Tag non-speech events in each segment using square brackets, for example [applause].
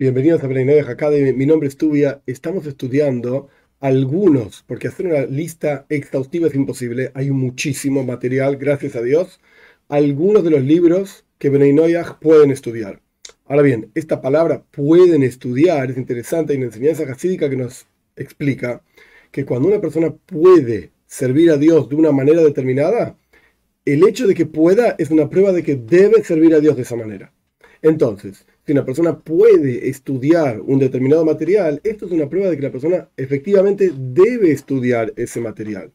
Bienvenidos a Brainoy Academy. Mi nombre es Tubia. Estamos estudiando algunos, porque hacer una lista exhaustiva es imposible. Hay muchísimo material, gracias a Dios. Algunos de los libros que Brainoyah pueden estudiar. Ahora bien, esta palabra pueden estudiar es interesante. Hay una enseñanza jasídica que nos explica que cuando una persona puede servir a Dios de una manera determinada, el hecho de que pueda es una prueba de que debe servir a Dios de esa manera. Entonces, si una persona puede estudiar un determinado material, esto es una prueba de que la persona efectivamente debe estudiar ese material.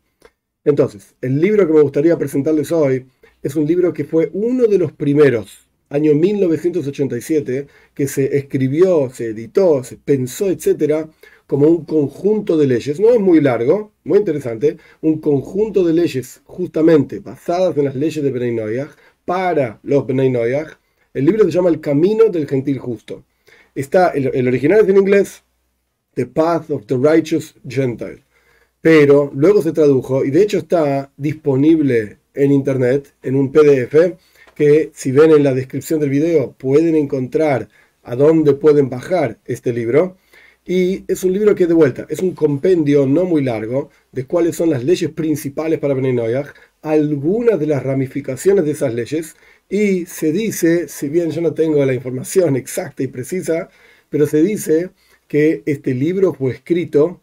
Entonces, el libro que me gustaría presentarles hoy es un libro que fue uno de los primeros, año 1987, que se escribió, se editó, se pensó, etcétera, como un conjunto de leyes. No es muy largo, muy interesante, un conjunto de leyes justamente basadas en las leyes de Bnei para los Bnei el libro se llama El Camino del Gentil Justo. Está, el, original es en inglés, The Path of the Righteous Gentile. Pero luego se tradujo y de hecho está disponible en internet en un PDF que si ven en la descripción del video pueden encontrar a dónde pueden bajar este libro. Y es un libro que de vuelta es un compendio no muy largo de cuáles son las leyes principales para Bnei algunas de las ramificaciones de esas leyes y se dice, si bien yo no tengo la información exacta y precisa, pero se dice que este libro fue escrito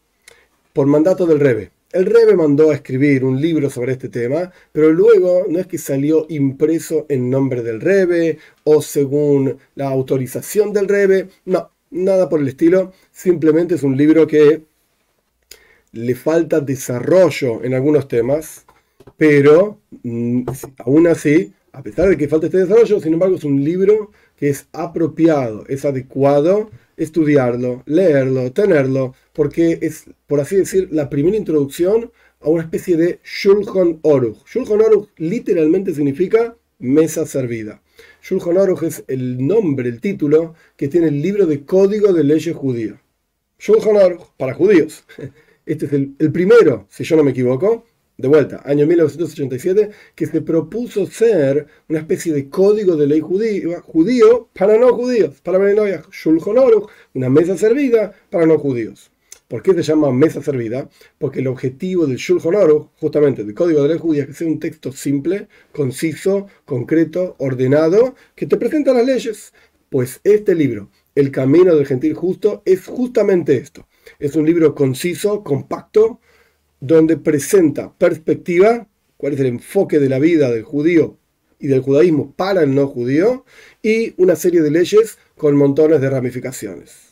por mandato del Rebe. El Rebe mandó a escribir un libro sobre este tema, pero luego no es que salió impreso en nombre del Rebe o según la autorización del Rebe, no, nada por el estilo, simplemente es un libro que le falta desarrollo en algunos temas, pero mm, aún así a pesar de que falta este desarrollo, sin embargo es un libro que es apropiado, es adecuado estudiarlo, leerlo, tenerlo, porque es, por así decir, la primera introducción a una especie de Shulchan Oruch. Shulchan Oruch literalmente significa mesa servida. Shulchan Oruch es el nombre, el título que tiene el libro de código de leyes judío. Shulchan Oruch para judíos. [laughs] Este es el primero, si yo no me equivoco, de vuelta, año 1987, que se propuso ser una especie de código de ley judío, para no judíos, para Shulchan Aruch, una mesa servida para no judíos. ¿Por qué se llama mesa servida? Porque el objetivo del Shulchan Aruch, justamente del código de ley judía, es que un texto simple, conciso, concreto, ordenado, que te presenta las leyes. Pues este libro, El Camino del Gentil Justo, es justamente esto. Es un libro conciso, compacto, donde presenta perspectiva, cuál es el enfoque de la vida del judío y del judaísmo para el no judío, y una serie de leyes con montones de ramificaciones.